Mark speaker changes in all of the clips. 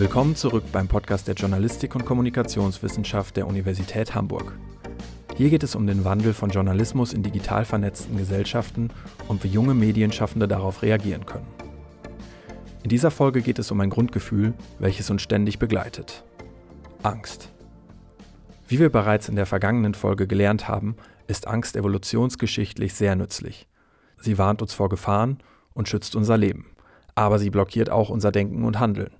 Speaker 1: Willkommen zurück beim Podcast der Journalistik und Kommunikationswissenschaft der Universität Hamburg. Hier geht es um den Wandel von Journalismus in digital vernetzten Gesellschaften und wie junge Medienschaffende darauf reagieren können. In dieser Folge geht es um ein Grundgefühl, welches uns ständig begleitet. Angst. Wie wir bereits in der vergangenen Folge gelernt haben, ist Angst evolutionsgeschichtlich sehr nützlich. Sie warnt uns vor Gefahren und schützt unser Leben. Aber sie blockiert auch unser Denken und Handeln.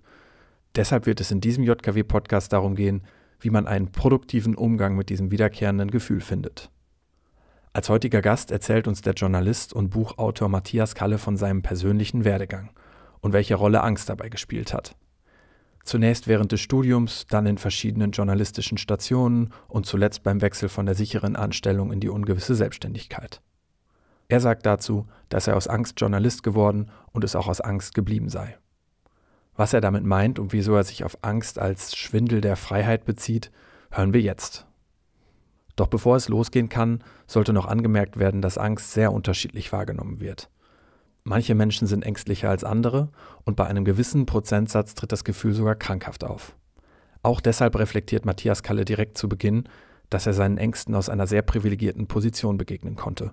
Speaker 1: Deshalb wird es in diesem JKW-Podcast darum gehen, wie man einen produktiven Umgang mit diesem wiederkehrenden Gefühl findet. Als heutiger Gast erzählt uns der Journalist und Buchautor Matthias Kalle von seinem persönlichen Werdegang und welche Rolle Angst dabei gespielt hat. Zunächst während des Studiums, dann in verschiedenen journalistischen Stationen und zuletzt beim Wechsel von der sicheren Anstellung in die ungewisse Selbstständigkeit. Er sagt dazu, dass er aus Angst Journalist geworden und es auch aus Angst geblieben sei. Was er damit meint und wieso er sich auf Angst als Schwindel der Freiheit bezieht, hören wir jetzt. Doch bevor es losgehen kann, sollte noch angemerkt werden, dass Angst sehr unterschiedlich wahrgenommen wird. Manche Menschen sind ängstlicher als andere und bei einem gewissen Prozentsatz tritt das Gefühl sogar krankhaft auf. Auch deshalb reflektiert Matthias Kalle direkt zu Beginn, dass er seinen Ängsten aus einer sehr privilegierten Position begegnen konnte.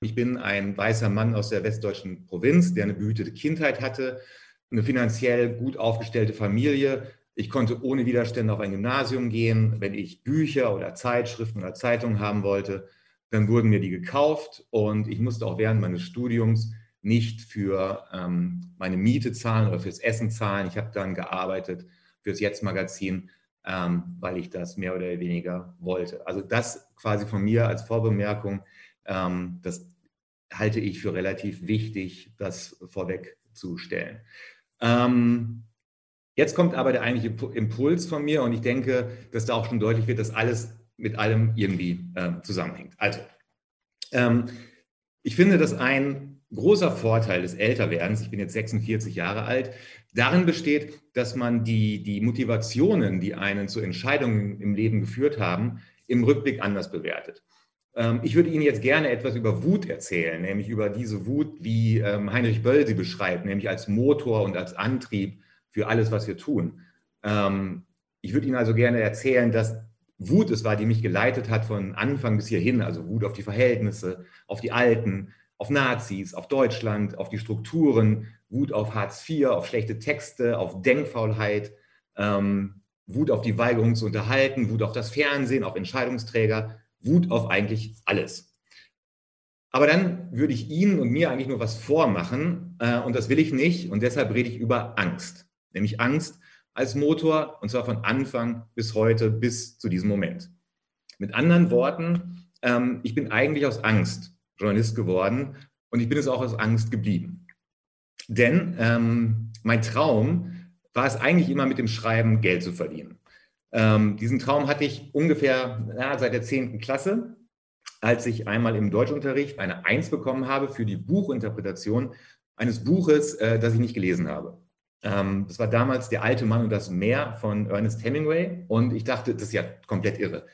Speaker 2: Ich bin ein weißer Mann aus der westdeutschen Provinz, der eine behütete Kindheit hatte, eine finanziell gut aufgestellte Familie. Ich konnte ohne Widerstände auf ein Gymnasium gehen. Wenn ich Bücher oder Zeitschriften oder Zeitungen haben wollte, dann wurden mir die gekauft und ich musste auch während meines Studiums nicht für ähm, meine Miete zahlen oder fürs Essen zahlen. Ich habe dann gearbeitet fürs Jetzt-Magazin, ähm, weil ich das mehr oder weniger wollte. Also das quasi von mir als Vorbemerkung, ähm, das halte ich für relativ wichtig, das vorwegzustellen. Ähm, jetzt kommt aber der eigentliche Impuls von mir und ich denke, dass da auch schon deutlich wird, dass alles mit allem irgendwie äh, zusammenhängt. Also, ähm, ich finde, dass ein großer Vorteil des Älterwerdens, ich bin jetzt 46 Jahre alt, darin besteht, dass man die, die Motivationen, die einen zu Entscheidungen im Leben geführt haben, im Rückblick anders bewertet. Ähm, ich würde Ihnen jetzt gerne etwas über Wut erzählen, nämlich über diese Wut, wie ähm, Heinrich Böll sie beschreibt, nämlich als Motor und als Antrieb für alles, was wir tun. Ähm, ich würde Ihnen also gerne erzählen, dass Wut es war, die mich geleitet hat von Anfang bis hierhin, also Wut auf die Verhältnisse, auf die Alten, auf Nazis, auf Deutschland, auf die Strukturen, Wut auf Hartz IV, auf schlechte Texte, auf Denkfaulheit, Wut auf die Weigerung zu unterhalten, Wut auf das Fernsehen, auf Entscheidungsträger, Wut auf eigentlich alles. Aber dann würde ich Ihnen und mir eigentlich nur was vormachen äh, und das will ich nicht und deshalb rede ich über Angst, nämlich Angst als Motor und zwar von Anfang bis heute bis zu diesem Moment. Mit anderen Worten, ähm, ich bin eigentlich aus Angst Journalist geworden und ich bin es auch aus Angst geblieben. Denn ähm, mein Traum war es eigentlich immer mit dem Schreiben Geld zu verdienen. Ähm, diesen Traum hatte ich ungefähr ja, seit der 10. Klasse, als ich einmal im Deutschunterricht eine Eins bekommen habe für die Buchinterpretation eines Buches, äh, das ich nicht gelesen habe. Ähm, das war damals Der alte Mann und das Meer von Ernest Hemingway und ich dachte, das ist ja komplett irre.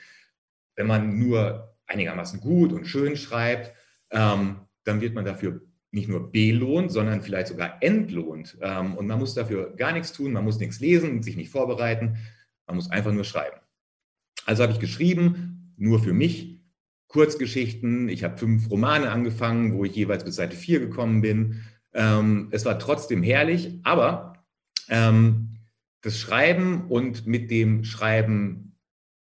Speaker 2: Wenn man nur einigermaßen gut und schön schreibt, ähm, dann wird man dafür nicht nur belohnt, sondern vielleicht sogar entlohnt. Ähm, und man muss dafür gar nichts tun, man muss nichts lesen, sich nicht vorbereiten, man muss einfach nur schreiben. Also habe ich geschrieben, nur für mich, Kurzgeschichten. Ich habe fünf Romane angefangen, wo ich jeweils bis Seite 4 gekommen bin. Ähm, es war trotzdem herrlich, aber ähm, das Schreiben und mit dem Schreiben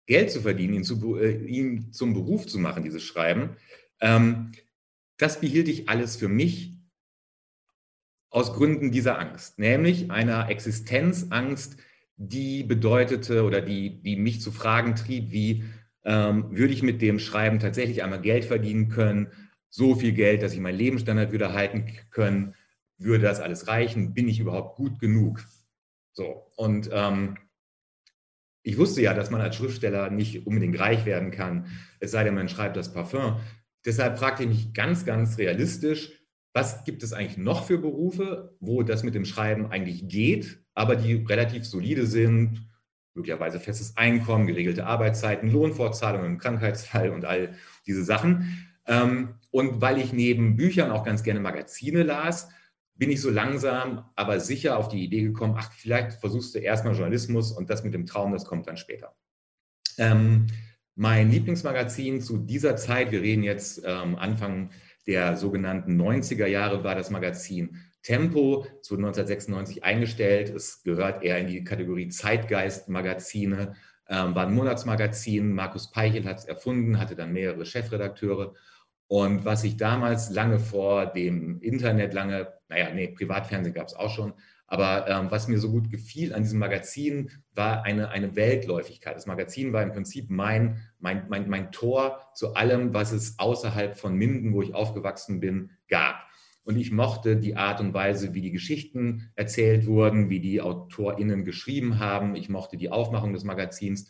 Speaker 2: Geld zu verdienen, ihn, zu, äh, ihn zum Beruf zu machen, dieses Schreiben, ähm, das behielt ich alles für mich aus Gründen dieser Angst, nämlich einer Existenzangst, die bedeutete oder die, die mich zu Fragen trieb, wie ähm, würde ich mit dem Schreiben tatsächlich einmal Geld verdienen können, so viel Geld, dass ich meinen Lebensstandard wieder halten können, würde das alles reichen, bin ich überhaupt gut genug? So, und ähm, ich wusste ja, dass man als Schriftsteller nicht unbedingt reich werden kann, es sei denn, man schreibt das Parfum. Deshalb fragte ich mich ganz, ganz realistisch, was gibt es eigentlich noch für Berufe, wo das mit dem Schreiben eigentlich geht, aber die relativ solide sind, möglicherweise festes Einkommen, geregelte Arbeitszeiten, Lohnfortzahlungen im Krankheitsfall und all diese Sachen. Ähm, und weil ich neben Büchern auch ganz gerne Magazine las, bin ich so langsam, aber sicher auf die Idee gekommen, ach, vielleicht versuchst du erstmal Journalismus und das mit dem Traum, das kommt dann später. Ähm, mein Lieblingsmagazin zu dieser Zeit, wir reden jetzt ähm, Anfang der sogenannten 90er Jahre, war das Magazin Tempo. Es wurde 1996 eingestellt. Es gehört eher in die Kategorie Zeitgeist-Magazine, ähm, war ein Monatsmagazin. Markus Peichel hat es erfunden, hatte dann mehrere Chefredakteure. Und was ich damals lange vor dem Internet, lange, naja, nee, Privatfernsehen gab es auch schon, aber ähm, was mir so gut gefiel an diesem Magazin, war eine, eine Weltläufigkeit. Das Magazin war im Prinzip mein, mein, mein, mein Tor zu allem, was es außerhalb von Minden, wo ich aufgewachsen bin, gab. Und ich mochte die Art und Weise, wie die Geschichten erzählt wurden, wie die AutorInnen geschrieben haben. Ich mochte die Aufmachung des Magazins.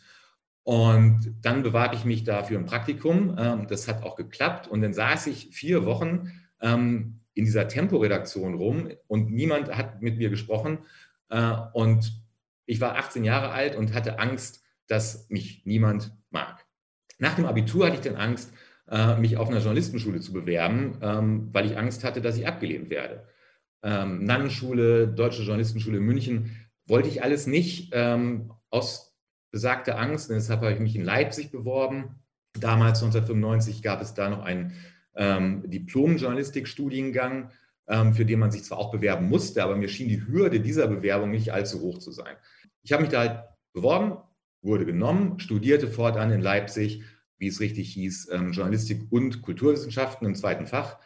Speaker 2: Und dann bewarb ich mich dafür ein Praktikum. Ähm, das hat auch geklappt. Und dann saß ich vier Wochen ähm, in dieser Temporedaktion rum und niemand hat mit mir gesprochen. Äh, und ich war 18 Jahre alt und hatte Angst, dass mich niemand mag. Nach dem Abitur hatte ich dann Angst, äh, mich auf einer Journalistenschule zu bewerben, ähm, weil ich Angst hatte, dass ich abgelehnt werde. Nannenschule, Deutsche Journalistenschule in München, wollte ich alles nicht aus besagte Angst. Deshalb habe ich mich in Leipzig beworben. Damals, 1995, gab es da noch einen ähm, Diplom-Journalistik-Studiengang, ähm, für den man sich zwar auch bewerben musste, aber mir schien die Hürde dieser Bewerbung nicht allzu hoch zu sein. Ich habe mich da halt beworben, wurde genommen, studierte fortan in Leipzig, wie es richtig hieß, ähm, Journalistik und Kulturwissenschaften im zweiten Fach.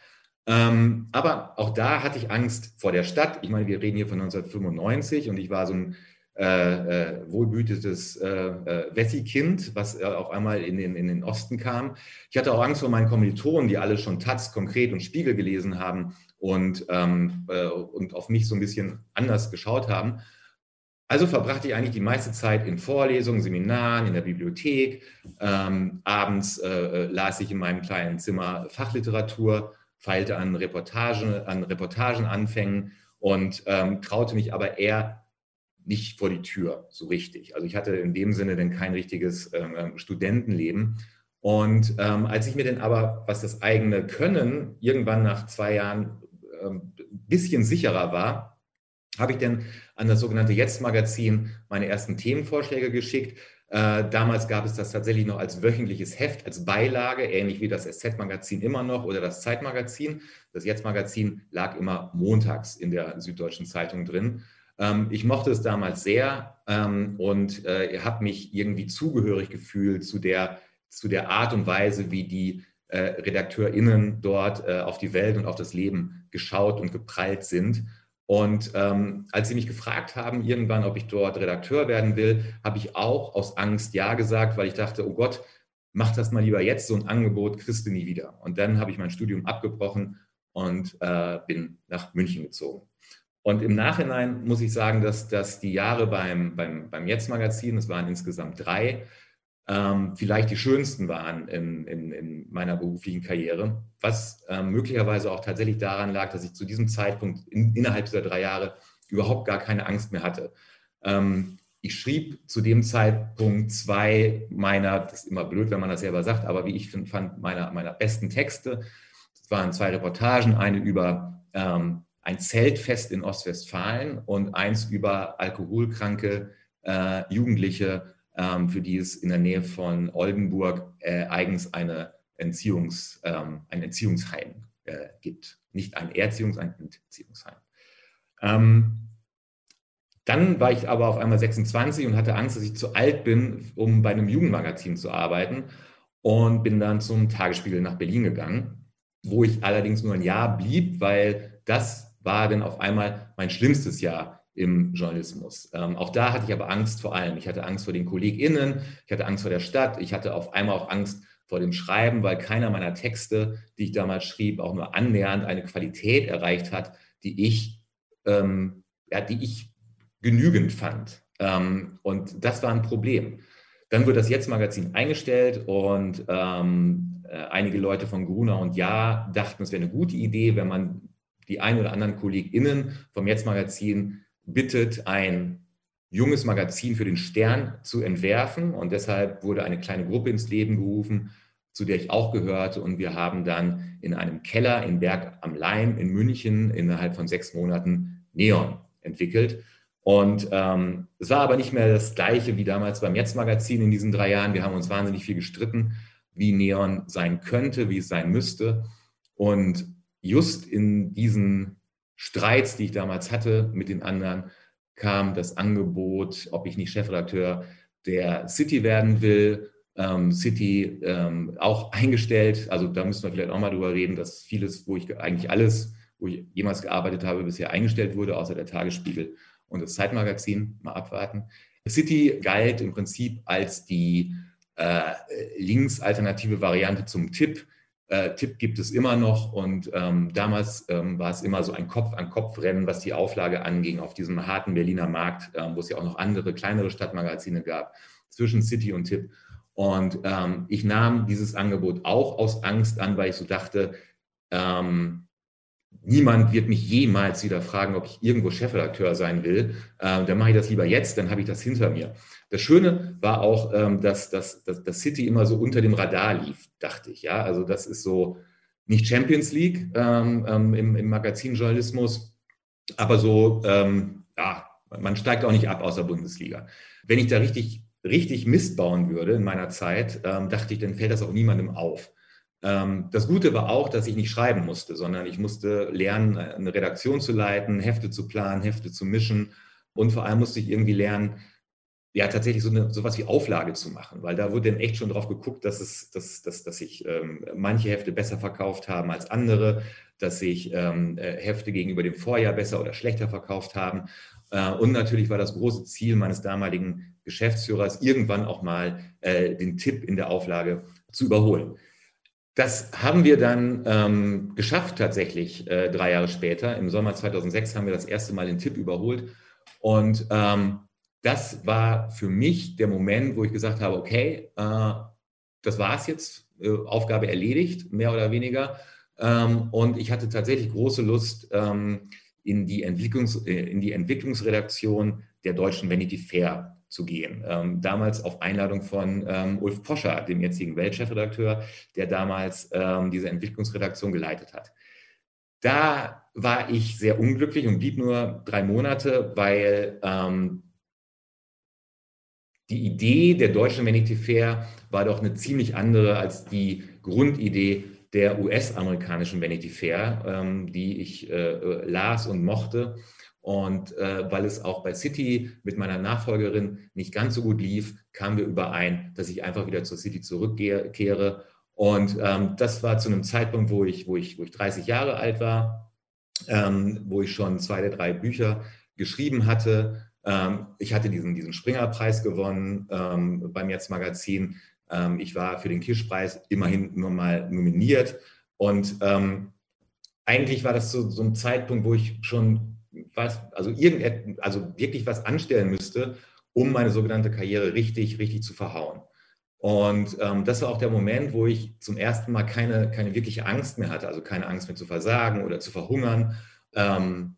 Speaker 2: Ähm, aber auch da hatte ich Angst vor der Stadt. Ich meine, wir reden hier von 1995 und ich war so ein äh, äh, wohlbütetes äh, äh, Wessi-Kind, was äh, auf einmal in den, in den Osten kam. Ich hatte auch Angst vor meinen Kommilitonen, die alle schon Taz, Konkret und Spiegel gelesen haben und, ähm, äh, und auf mich so ein bisschen anders geschaut haben. Also verbrachte ich eigentlich die meiste Zeit in Vorlesungen, Seminaren, in der Bibliothek. Ähm, abends äh, las ich in meinem kleinen Zimmer Fachliteratur, feilte an, Reportage, an Reportagenanfängen und ähm, traute mich aber eher nicht vor die Tür so richtig. Also ich hatte in dem Sinne dann kein richtiges ähm, ähm, Studentenleben. Und ähm, als ich mir dann aber, was das eigene Können, irgendwann nach zwei Jahren ein ähm, bisschen sicherer war, habe ich dann an das sogenannte Jetzt-Magazin meine ersten Themenvorschläge geschickt. Äh, damals gab es das tatsächlich noch als wöchentliches Heft, als Beilage, ähnlich wie das SZ-Magazin immer noch oder das Zeitmagazin. Das Jetzt-Magazin lag immer montags in der Süddeutschen Zeitung drin. Ähm, ich mochte es damals sehr ähm, und äh, habe mich irgendwie zugehörig gefühlt zu der, zu der Art und Weise, wie die äh, RedakteurInnen dort äh, auf die Welt und auf das Leben geschaut und geprallt sind. Und ähm, als sie mich gefragt haben, irgendwann, ob ich dort Redakteur werden will, habe ich auch aus Angst Ja gesagt, weil ich dachte, oh Gott, mach das mal lieber jetzt, so ein Angebot kriegst du nie wieder. Und dann habe ich mein Studium abgebrochen und äh, bin nach München gezogen. Und im Nachhinein muss ich sagen, dass, dass die Jahre beim, beim, beim Jetzt-Magazin, es waren insgesamt drei, ähm, vielleicht die schönsten waren in, in, in meiner beruflichen Karriere, was ähm, möglicherweise auch tatsächlich daran lag, dass ich zu diesem Zeitpunkt in, innerhalb dieser drei Jahre überhaupt gar keine Angst mehr hatte. Ähm, ich schrieb zu dem Zeitpunkt zwei meiner, das ist immer blöd, wenn man das selber sagt, aber wie ich find, fand, meiner, meiner besten Texte. Es waren zwei Reportagen, eine über ähm, ein Zeltfest in Ostwestfalen und eins über alkoholkranke äh, Jugendliche, ähm, für die es in der Nähe von Oldenburg äh, eigens eine Entziehungs, ähm, ein Entziehungsheim äh, gibt. Nicht ein Erziehungs-, ein Entziehungsheim. Ähm, dann war ich aber auf einmal 26 und hatte Angst, dass ich zu alt bin, um bei einem Jugendmagazin zu arbeiten und bin dann zum Tagesspiegel nach Berlin gegangen, wo ich allerdings nur ein Jahr blieb, weil das war denn auf einmal mein schlimmstes Jahr im Journalismus. Ähm, auch da hatte ich aber Angst vor allem. Ich hatte Angst vor den KollegInnen, ich hatte Angst vor der Stadt, ich hatte auf einmal auch Angst vor dem Schreiben, weil keiner meiner Texte, die ich damals schrieb, auch nur annähernd eine Qualität erreicht hat, die ich, ähm, ja, die ich genügend fand. Ähm, und das war ein Problem. Dann wird das Jetzt-Magazin eingestellt und ähm, äh, einige Leute von Gruner und Ja dachten, es wäre eine gute Idee, wenn man die ein oder anderen KollegInnen vom Jetzt-Magazin bittet, ein junges Magazin für den Stern zu entwerfen. Und deshalb wurde eine kleine Gruppe ins Leben gerufen zu der ich auch gehörte. Und wir haben dann in einem Keller in Berg am Leim in München innerhalb von sechs Monaten Neon entwickelt. Und ähm, es war aber nicht mehr das gleiche wie damals beim Jetzt-Magazin in diesen drei Jahren. Wir haben uns wahnsinnig viel gestritten, wie Neon sein könnte, wie es sein müsste. Und just in diesen Streits, die ich damals hatte mit den anderen, kam das Angebot, ob ich nicht Chefredakteur der City werden will. Ähm, City ähm, auch eingestellt. Also da müssen wir vielleicht auch mal drüber reden, dass vieles, wo ich eigentlich alles, wo ich jemals gearbeitet habe, bisher eingestellt wurde, außer der Tagesspiegel und das Zeitmagazin, mal abwarten. City galt im Prinzip als die äh, linksalternative Variante zum Tipp. Äh, Tipp gibt es immer noch und ähm, damals ähm, war es immer so ein Kopf-an-Kopf-Rennen, was die Auflage anging, auf diesem harten Berliner Markt, ähm, wo es ja auch noch andere, kleinere Stadtmagazine gab, zwischen City und Tipp. Und ähm, ich nahm dieses Angebot auch aus Angst an, weil ich so dachte, ähm, niemand wird mich jemals wieder fragen, ob ich irgendwo Chefredakteur sein will. Ähm, dann mache ich das lieber jetzt, dann habe ich das hinter mir. Das Schöne war auch, ähm, dass, dass, dass, dass City immer so unter dem Radar lief, dachte ich. Ja, also das ist so nicht Champions League ähm, ähm im, im Magazinjournalismus, aber so, ähm, ja, man steigt auch nicht ab aus der Bundesliga. Wenn ich da richtig, richtig Mist bauen würde in meiner Zeit, ähm, dachte ich, dann fällt das auch niemandem auf. Ähm, das Gute war auch, dass ich nicht schreiben musste, sondern ich musste lernen, eine Redaktion zu leiten, Hefte zu planen, Hefte zu mischen und vor allem musste ich irgendwie lernen, ja, tatsächlich so eine, sowas wie Auflage zu machen, weil da wurde dann echt schon drauf geguckt, dass es, dass, dass, dass sich ähm, manche Hefte besser verkauft haben als andere, dass sich ähm, äh, Hefte gegenüber dem Vorjahr besser oder schlechter verkauft haben. Äh, und natürlich war das große Ziel meines damaligen Geschäftsführers, irgendwann auch mal äh, den Tipp in der Auflage zu überholen. Das haben wir dann ähm, geschafft tatsächlich äh, drei Jahre später. Im Sommer 2006 haben wir das erste Mal den Tipp überholt. Und ähm, das war für mich der Moment, wo ich gesagt habe, okay, äh, das war es jetzt, äh, Aufgabe erledigt, mehr oder weniger. Ähm, und ich hatte tatsächlich große Lust, ähm, in, die Entwicklungs-, äh, in die Entwicklungsredaktion der deutschen Vanity Fair zu gehen. Ähm, damals auf Einladung von ähm, Ulf Poscher, dem jetzigen Weltchefredakteur, der damals ähm, diese Entwicklungsredaktion geleitet hat. Da war ich sehr unglücklich und blieb nur drei Monate, weil ähm, die Idee der deutschen Vanity Fair war doch eine ziemlich andere als die Grundidee der US-amerikanischen Vanity Fair, ähm, die ich äh, äh las und mochte. Und äh, weil es auch bei City mit meiner Nachfolgerin nicht ganz so gut lief, kamen wir überein, dass ich einfach wieder zur City zurückkehre. Und ähm, das war zu einem Zeitpunkt, wo ich, wo ich, wo ich 30 Jahre alt war, ähm, wo ich schon zwei der drei Bücher geschrieben hatte. Ähm, ich hatte diesen, diesen Springer-Preis gewonnen ähm, beim Jetzt-Magazin. Ähm, ich war für den Kirschpreis immerhin nur mal nominiert. Und ähm, eigentlich war das so, so ein Zeitpunkt, wo ich schon was, also irgendetwas, also wirklich was anstellen müsste, um meine sogenannte Karriere richtig, richtig zu verhauen. Und ähm, das war auch der Moment, wo ich zum ersten Mal keine, keine wirkliche Angst mehr hatte, also keine Angst mehr zu versagen oder zu verhungern. Ähm,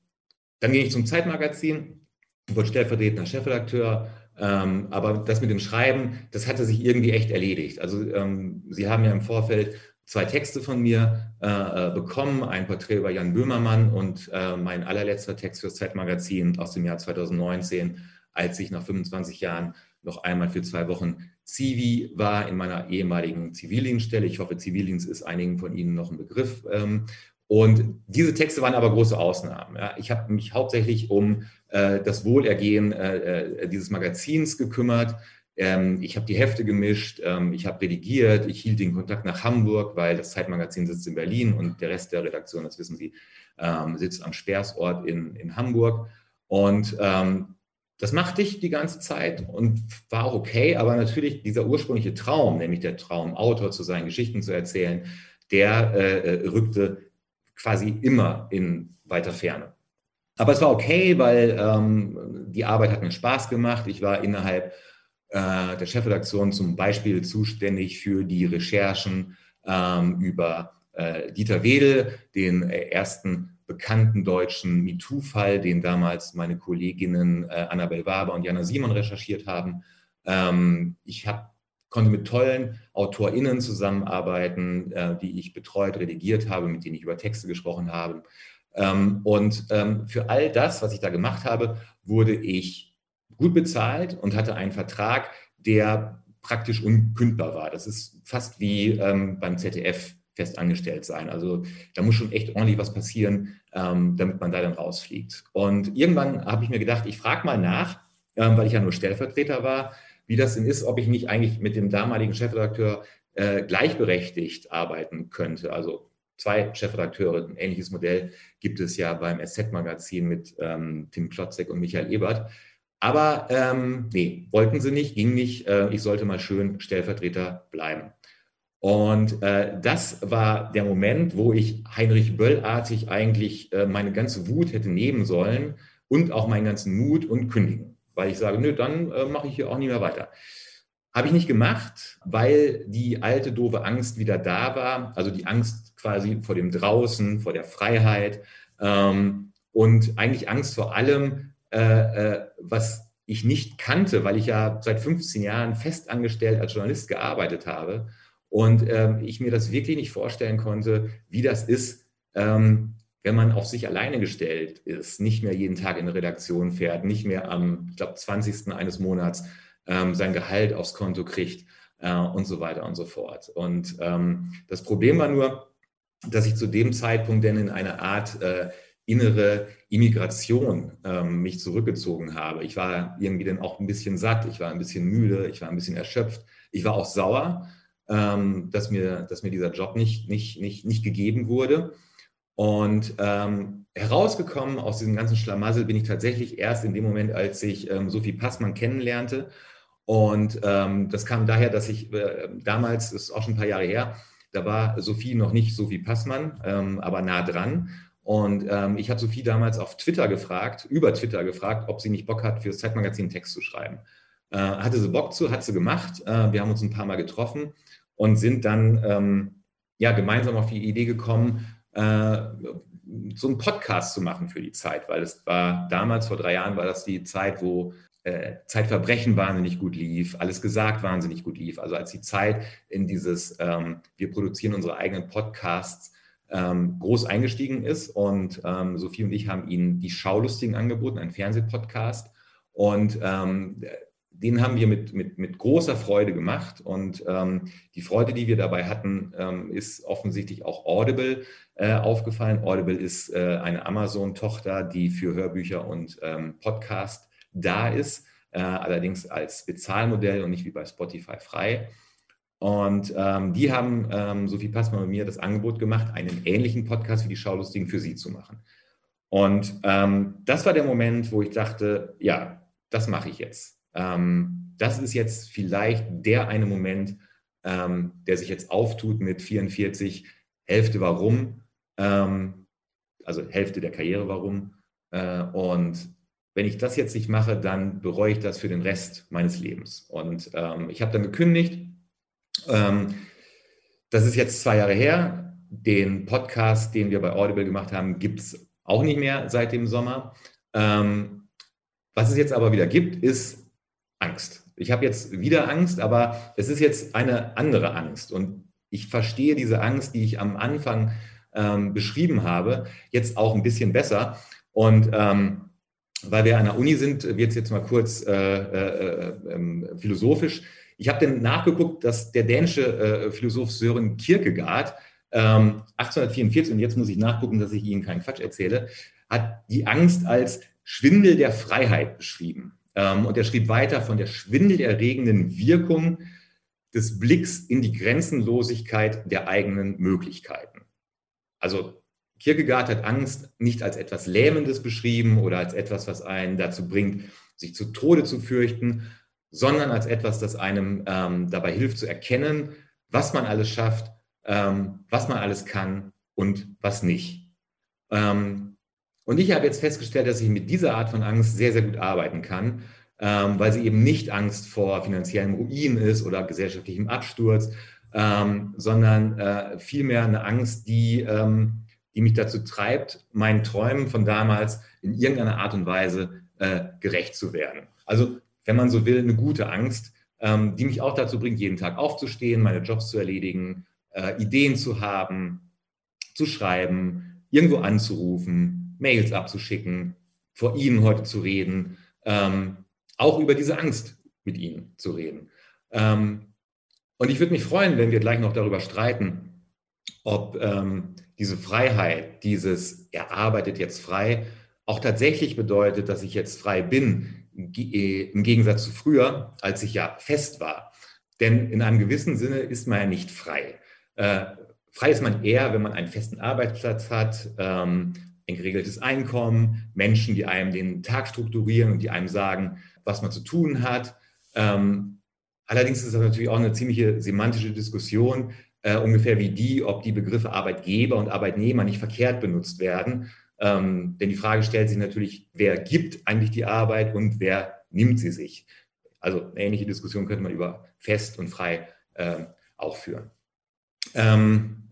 Speaker 2: dann ging ich zum Zeitmagazin, wurde stellvertretender Chefredakteur, ähm, aber das mit dem Schreiben, das hatte sich irgendwie echt erledigt. Also ähm, Sie haben ja im Vorfeld zwei Texte von mir äh, äh, bekommen, ein Porträt über Jan Böhmermann und äh, mein allerletzter Text fürs Zeitmagazin aus dem Jahr 2019, als ich nach 25 Jahren noch einmal für zwei Wochen Zivi war in meiner ehemaligen Zivildienststelle. Ich hoffe, Zivildienst ist einigen von Ihnen noch ein Begriff. Ähm, und diese Texte waren aber große Ausnahmen. Ja. Ich habe mich hauptsächlich um äh, das Wohlergehen äh, äh dieses Magazins gekümmert. Ähm, ich habe die Hefte gemischt, ähm, ich habe redigiert, ich hielt den Kontakt nach Hamburg, weil das Zeitmagazin sitzt in Berlin und der Rest der Redaktion, das wissen Sie, ähm, sitzt am Sperrsort in, in Hamburg. Und ähm, das machte ich die ganze Zeit und war auch okay, aber natürlich dieser ursprüngliche Traum, nämlich der Traum, Autor zu sein, Geschichten zu erzählen, der äh, äh rückte quasi immer in weiter Ferne. Aber es war okay, weil ähm, die Arbeit hat mir Spaß gemacht. Ich war innerhalb äh, der Chefredaktion zum Beispiel zuständig für die Recherchen ähm, über äh, Dieter Wedel, den äh, ersten bekannten deutschen MeToo-Fall, den damals meine Kolleginnen äh, Annabel Waber und Jana Simon recherchiert haben. Ähm, ich habe konnte mit tollen AutorInnen zusammenarbeiten, äh, die ich betreut, redigiert habe, mit denen ich über Texte gesprochen habe. Ähm, und ähm, für all das, was ich da gemacht habe, wurde ich gut bezahlt und hatte einen Vertrag, der praktisch unkündbar war. Das ist fast wie ähm, beim ZDF festangestellt sein. Also da muss schon echt ordentlich was passieren, ähm, damit man da dann rausfliegt. Und irgendwann habe ich mir gedacht, ich frage mal nach, ähm, weil ich ja nur Stellvertreter war, wie das denn ist, ob ich nicht eigentlich mit dem damaligen Chefredakteur äh, gleichberechtigt arbeiten könnte. Also zwei Chefredakteure, ein ähnliches Modell gibt es ja beim SZ-Magazin mit ähm, Tim Klotzek und Michael Ebert. Aber ähm, nee, wollten sie nicht, ging nicht. Äh, ich sollte mal schön Stellvertreter bleiben. Und äh, das war der Moment, wo ich Heinrich Böllartig eigentlich äh, meine ganze Wut hätte nehmen sollen und auch meinen ganzen Mut und kündigen weil ich sage, nö, dann äh, mache ich hier auch nie mehr weiter. Habe ich nicht gemacht, weil die alte doofe Angst wieder da war, also die Angst quasi vor dem Draußen, vor der Freiheit ähm, und eigentlich Angst vor allem, was ich nicht kannte, weil ich ja seit 15 Jahren festangestellt als Journalist gearbeitet habe und ähm, ich mir das wirklich nicht vorstellen konnte, wie das ist, ähm, wenn man auf sich alleine gestellt ist, nicht mehr jeden Tag in eine Redaktion fährt, nicht mehr am, ich glaube, 20. eines Monats ähm, sein Gehalt aufs Konto kriegt äh, und so weiter und so fort. Und das Problem war nur, dass ich zu dem Zeitpunkt denn in eine Art äh, innere Immigration ähm, mich zurückgezogen habe. Ich war irgendwie dann auch ein bisschen satt, ich war ein bisschen müde, ich war ein bisschen erschöpft, ich war auch sauer, ähm, dass, mir, dass mir dieser Job nicht, nicht, nicht, nicht gegeben wurde. Und ähm, herausgekommen aus diesem ganzen Schlamassel bin ich tatsächlich erst in dem Moment, als ich ähm, Sophie Passmann kennenlernte. Und ähm, das kam daher, dass ich äh, damals, das ist auch schon ein paar Jahre her, da war Sophie noch nicht Sophie Passmann, ähm, aber nah dran. Und ähm, ich habe Sophie damals auf Twitter gefragt, über Twitter gefragt, ob sie nicht Bock hat, für das Zeitmagazin Text zu schreiben. Äh, hatte sie Bock zu, hat sie gemacht. Äh, wir haben uns ein paar Mal getroffen und sind dann ähm, ja, gemeinsam auf die Idee gekommen, äh, so einen Podcast zu machen für die Zeit, weil es war damals, vor drei Jahren, war das die Zeit, wo äh, Zeitverbrechen wahnsinnig gut lief, alles gesagt wahnsinnig gut lief. Also als die Zeit in dieses, ähm, wir produzieren unsere eigenen Podcasts, ähm, groß eingestiegen ist. Und ähm, Sophie und ich haben ihnen die Schaulustigen angeboten, einen Fernsehpodcast. Und ähm, den haben wir mit, mit, mit großer Freude gemacht. Und ähm, die Freude, die wir dabei hatten, ähm, ist offensichtlich auch Audible äh, aufgefallen. Audible ist äh, eine Amazon-Tochter, die für Hörbücher und ähm, Podcast da ist, äh, allerdings als Bezahlmodell und nicht wie bei Spotify frei. Und ähm, die haben ähm, Sophie Passmann und mir das Angebot gemacht, einen ähnlichen Podcast wie die Schaulustigen für sie zu machen. Und ähm, das war der Moment, wo ich dachte, ja, das mache ich jetzt. Ähm, das ist jetzt vielleicht der eine Moment, ähm, der sich jetzt auftut mit 44, Hälfte warum, ähm, also Hälfte der Karriere warum. Äh, und wenn ich das jetzt nicht mache, dann bereue ich das für den Rest meines Lebens. Und ich habe dann gekündigt. Ähm, das ist jetzt zwei Jahre her. Den Podcast, den wir bei Audible gemacht haben, gibt es auch nicht mehr seit dem Sommer. Ähm, was es jetzt aber wieder gibt, ist Angst. Ich habe jetzt wieder Angst, aber es ist jetzt eine andere Angst. Und ich verstehe diese Angst, die ich am Anfang ähm, beschrieben habe, jetzt auch ein bisschen besser. Und ähm, weil wir an der Uni sind, wird es jetzt mal kurz äh, äh, äh, philosophisch. Ich habe dann nachgeguckt, dass der dänische äh, Philosoph Sören Kierkegaard 1844, ähm, und jetzt muss ich nachgucken, dass ich Ihnen keinen Quatsch erzähle, hat die Angst als Schwindel der Freiheit beschrieben. Ähm, und er schrieb weiter von der schwindelerregenden Wirkung des Blicks in die Grenzenlosigkeit der eigenen Möglichkeiten. Also Kierkegaard hat Angst nicht als etwas Lähmendes beschrieben oder als etwas, was einen dazu bringt, sich zu Tode zu fürchten, sondern als etwas, das einem ähm, dabei hilft zu erkennen, was man alles schafft, ähm, was man alles kann und was nicht. Ähm, und ich habe jetzt festgestellt, dass ich mit dieser Art von Angst sehr, sehr gut arbeiten kann, ähm, weil sie eben nicht Angst vor finanziellem Ruin ist oder gesellschaftlichem Absturz, ähm, sondern äh, vielmehr eine Angst, die, ähm, die mich dazu treibt, meinen Träumen von damals in irgendeiner Art und Weise äh, gerecht zu werden. Also, wenn man so will, eine gute Angst, ähm, die mich auch dazu bringt, jeden Tag aufzustehen, meine Jobs zu erledigen, äh, Ideen zu haben, zu schreiben, irgendwo anzurufen, Mails abzuschicken, vor Ihnen heute zu reden, ähm, auch über diese Angst mit Ihnen zu reden. Ähm, und ich würde mich freuen, wenn wir gleich noch darüber streiten, ob ähm, diese Freiheit, dieses er arbeitet jetzt frei, auch tatsächlich bedeutet, dass ich jetzt frei bin, im Gegensatz zu früher, als ich ja fest war. Denn in einem gewissen Sinne ist man ja nicht frei. Äh, frei ist man eher, wenn man einen festen Arbeitsplatz hat, ähm, ein geregeltes Einkommen, Menschen, die einem den Tag strukturieren und die einem sagen, was man zu tun hat. Ähm, allerdings ist das natürlich auch eine ziemliche semantische Diskussion, äh, ungefähr wie die, ob die Begriffe Arbeitgeber und Arbeitnehmer nicht verkehrt benutzt werden. Ähm, denn die Frage stellt sich natürlich, wer gibt eigentlich die Arbeit und wer nimmt sie sich? Also eine ähnliche Diskussion könnte man über fest und frei äh, auch führen. Ähm,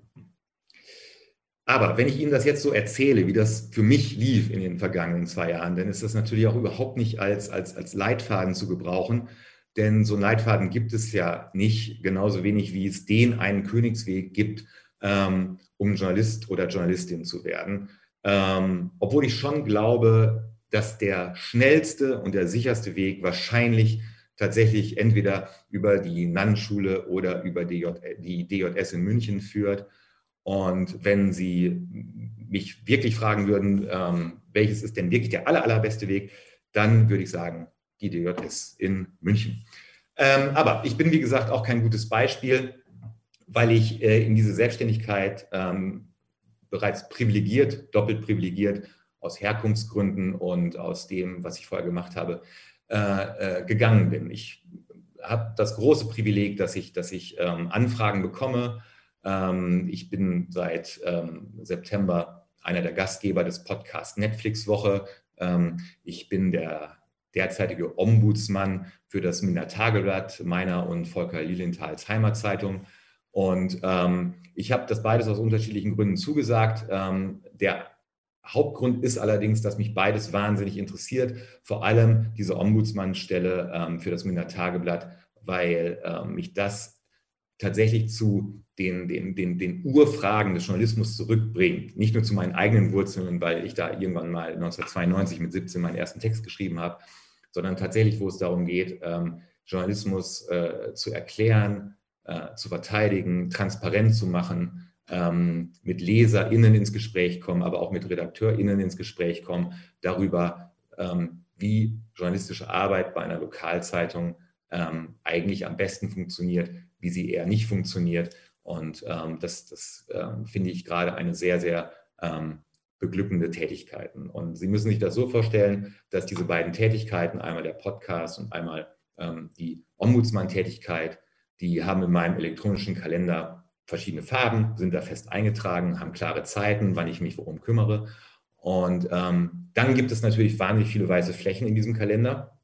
Speaker 2: aber wenn ich Ihnen das jetzt so erzähle, wie das für mich lief in den vergangenen zwei Jahren, dann ist das natürlich auch überhaupt nicht als, als, als Leitfaden zu gebrauchen. Denn so einen Leitfaden gibt es ja nicht, genauso wenig wie es den einen Königsweg gibt, ähm, um Journalist oder Journalistin zu werden. Ähm, obwohl ich schon glaube, dass der schnellste und der sicherste Weg wahrscheinlich tatsächlich entweder über die Nannenschule oder über die, die DJS in München führt. Und wenn Sie mich wirklich fragen würden, ähm, welches ist denn wirklich der aller, allerbeste Weg, dann würde ich sagen, die DJS in München. Ähm, aber ich bin, wie gesagt, auch kein gutes Beispiel, weil ich äh, in diese Selbstständigkeit ähm, bereits privilegiert, doppelt privilegiert aus Herkunftsgründen und aus dem, was ich vorher gemacht habe, äh, äh, gegangen bin. Ich habe das große Privileg, dass ich, dass ich ähm, Anfragen bekomme. Ähm, ich bin seit ähm, September einer der Gastgeber des Podcasts Netflix Woche. Ähm, ich bin der derzeitige Ombudsmann für das Minder Tageblatt meiner und Volker Lilienthals Heimatzeitung. Und ähm, ich habe das beides aus unterschiedlichen Gründen zugesagt. Ähm, der Hauptgrund ist allerdings, dass mich beides wahnsinnig interessiert, vor allem diese Ombudsmannstelle ähm, für das Minder Tageblatt, weil ähm, mich das tatsächlich zu den, den, den, den Urfragen des Journalismus zurückbringt. Nicht nur zu meinen eigenen Wurzeln, weil ich da irgendwann mal 1992 mit 17 meinen ersten Text geschrieben habe, sondern tatsächlich, wo es darum geht, ähm, Journalismus äh, zu erklären, äh, zu verteidigen, transparent zu machen, ähm, mit LeserInnen ins Gespräch kommen, aber auch mit RedakteurInnen ins Gespräch kommen, darüber, ähm, wie journalistische Arbeit bei einer Lokalzeitung ähm, eigentlich am besten funktioniert, wie sie eher nicht funktioniert. Und ähm, das, das ähm, finde ich gerade eine sehr, sehr ähm, beglückende Tätigkeiten. Und Sie müssen sich das so vorstellen, dass diese beiden Tätigkeiten, einmal der Podcast und einmal die Ombudsmann-Tätigkeit, die haben in meinem elektronischen Kalender verschiedene Farben, sind da fest eingetragen, haben klare Zeiten, wann ich mich worum kümmere. Und ähm, dann gibt es natürlich wahnsinnig viele weiße Flächen in diesem Kalender.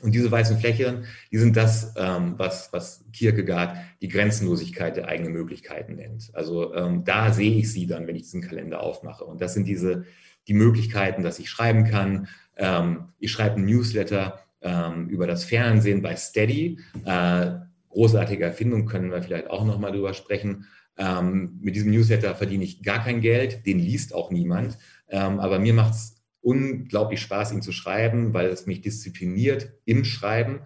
Speaker 2: Und diese weißen Flächen, die sind das, ähm, was, was Kierkegaard die Grenzenlosigkeit der eigenen Möglichkeiten nennt. Also ähm, da sehe ich sie dann, wenn ich diesen Kalender aufmache. Und das sind diese, die Möglichkeiten, dass ich schreiben kann. Ähm, ich schreibe einen Newsletter ähm, über das Fernsehen bei Steady. Äh, großartige Erfindung, können wir vielleicht auch nochmal drüber sprechen. Ähm, mit diesem Newsletter verdiene ich gar kein Geld, den liest auch niemand. Ähm, aber mir macht es unglaublich Spaß, ihn zu schreiben, weil es mich diszipliniert im Schreiben.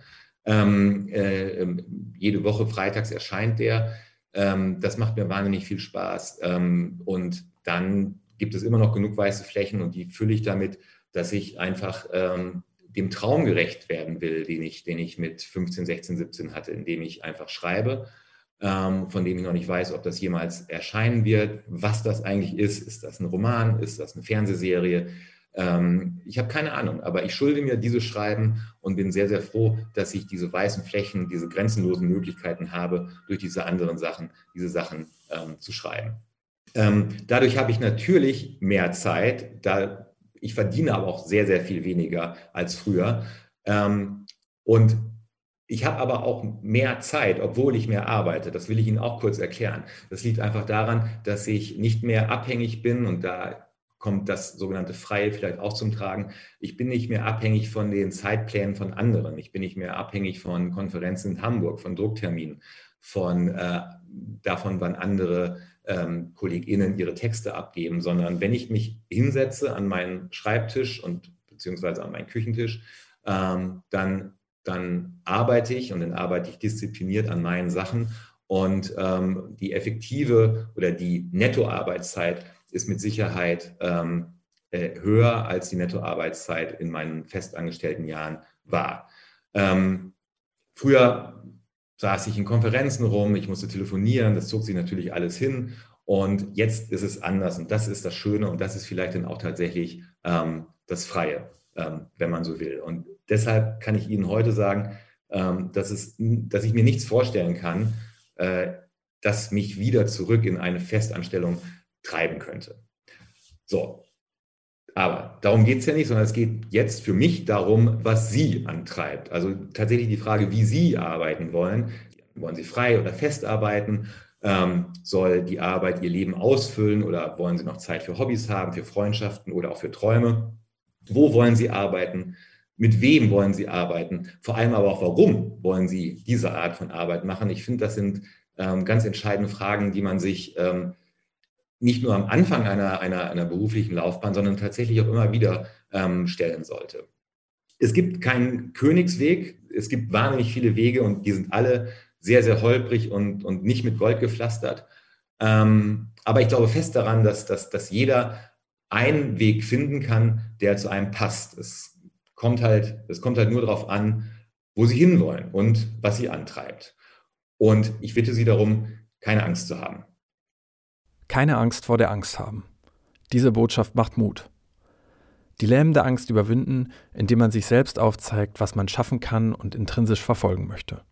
Speaker 2: Ähm, äh, ähm, jede Woche freitags erscheint der. Ähm, das macht mir wahnsinnig viel Spaß. Ähm, und dann gibt es immer noch genug weiße Flächen und die fülle ich damit, dass ich einfach dem Traum gerecht werden will, den ich, den ich mit 15, 16, 17 hatte, indem ich einfach schreibe, ähm, von dem ich noch nicht weiß, ob das jemals erscheinen wird, was das eigentlich ist. Ist das ein Roman? Ist das eine Fernsehserie? Ähm, ich habe keine Ahnung, aber ich schulde mir dieses Schreiben und bin sehr, sehr froh, dass ich diese weißen Flächen, diese grenzenlosen Möglichkeiten habe, durch diese anderen Sachen, diese Sachen ähm, zu schreiben. Ähm, dadurch habe ich natürlich mehr Zeit, da ich verdiene aber auch sehr, sehr viel weniger als früher. Ähm, und ich habe aber auch mehr Zeit, obwohl ich mehr arbeite. Das will ich Ihnen auch kurz erklären. Das liegt einfach daran, dass ich nicht mehr abhängig bin und da kommt das sogenannte Freie vielleicht auch zum Tragen. Ich bin nicht mehr abhängig von den Zeitplänen von anderen. Ich bin nicht mehr abhängig von Konferenzen in Hamburg, von Druckterminen, von äh, davon, wann andere ähm, KollegInnen ihre Texte abgeben, sondern wenn ich mich hinsetze an meinen Schreibtisch und beziehungsweise an meinen Küchentisch, ähm, dann, dann arbeite ich und dann arbeite ich diszipliniert an meinen Sachen und ähm, die effektive oder die Nettoarbeitszeit ist mit Sicherheit ähm, äh, höher als die Nettoarbeitszeit in meinen festangestellten Jahren war. Ähm, früher saß ich in Konferenzen rum, ich musste telefonieren, das zog sich natürlich alles hin. Und jetzt ist es anders und das ist das Schöne und das ist vielleicht dann auch tatsächlich ähm, das Freie, ähm, wenn man so will. Und deshalb kann ich Ihnen heute sagen, ähm, dass, es, dass ich mir nichts vorstellen kann, äh, das mich wieder zurück in eine Festanstellung treiben könnte. So, aber darum geht es ja nicht, sondern es geht jetzt für mich darum, was Sie antreibt. Also tatsächlich die Frage, wie Sie arbeiten wollen. Wollen Sie frei oder fest arbeiten? Ähm, soll die Arbeit Ihr Leben ausfüllen oder wollen Sie noch Zeit für Hobbys haben, für Freundschaften oder auch für Träume? Wo wollen Sie arbeiten? Mit wem wollen Sie arbeiten? Vor allem aber auch, warum wollen Sie diese Art von Arbeit machen? Ich finde, das sind ähm, ganz entscheidende Fragen, die man sich ähm, nicht nur am Anfang einer, einer, einer beruflichen Laufbahn, sondern tatsächlich auch immer wieder ähm, stellen sollte. Es gibt keinen Königsweg, es gibt wahnsinnig viele Wege und die sind alle sehr, sehr holprig und, und nicht mit Gold gepflastert. Ähm, aber ich glaube fest daran, dass, dass, dass jeder einen Weg finden kann, der zu einem passt. Es kommt halt, es kommt halt nur darauf an, wo Sie hinwollen und was Sie antreibt. Und ich bitte Sie darum, keine Angst zu haben.
Speaker 1: Keine Angst vor der Angst haben. Diese Botschaft macht Mut. Die lähmende Angst überwinden, indem man sich selbst aufzeigt, was man schaffen kann und intrinsisch verfolgen möchte.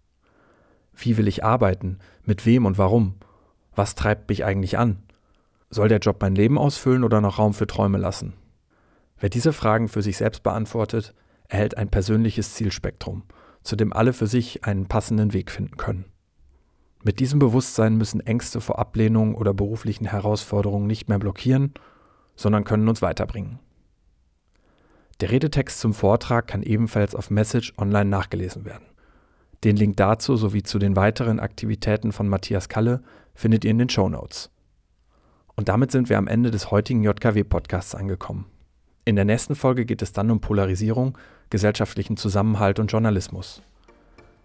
Speaker 1: Wie will ich arbeiten? Mit wem und warum? Was treibt mich eigentlich an? Soll der Job mein Leben ausfüllen oder noch Raum für Träume lassen? Wer diese Fragen für sich selbst beantwortet, erhält ein persönliches Zielspektrum, zu dem alle für sich einen passenden Weg finden können. Mit diesem Bewusstsein müssen Ängste vor Ablehnung oder beruflichen Herausforderungen nicht mehr blockieren, sondern können uns weiterbringen. Der Redetext zum Vortrag kann ebenfalls auf Message online nachgelesen werden. Den Link dazu sowie zu den weiteren Aktivitäten von Matthias Kalle findet ihr in den Show Notes. Und damit sind wir am Ende des heutigen JKW-Podcasts angekommen. In der nächsten Folge geht es dann um Polarisierung, gesellschaftlichen Zusammenhalt und Journalismus.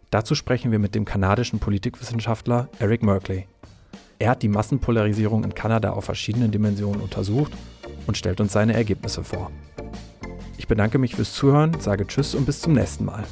Speaker 1: Dazu sprechen wir mit dem kanadischen Politikwissenschaftler Eric Merkley. Er hat die Massenpolarisierung in Kanada auf verschiedenen Dimensionen untersucht und stellt uns seine Ergebnisse vor. Ich bedanke mich fürs Zuhören, sage Tschüss und bis zum nächsten Mal.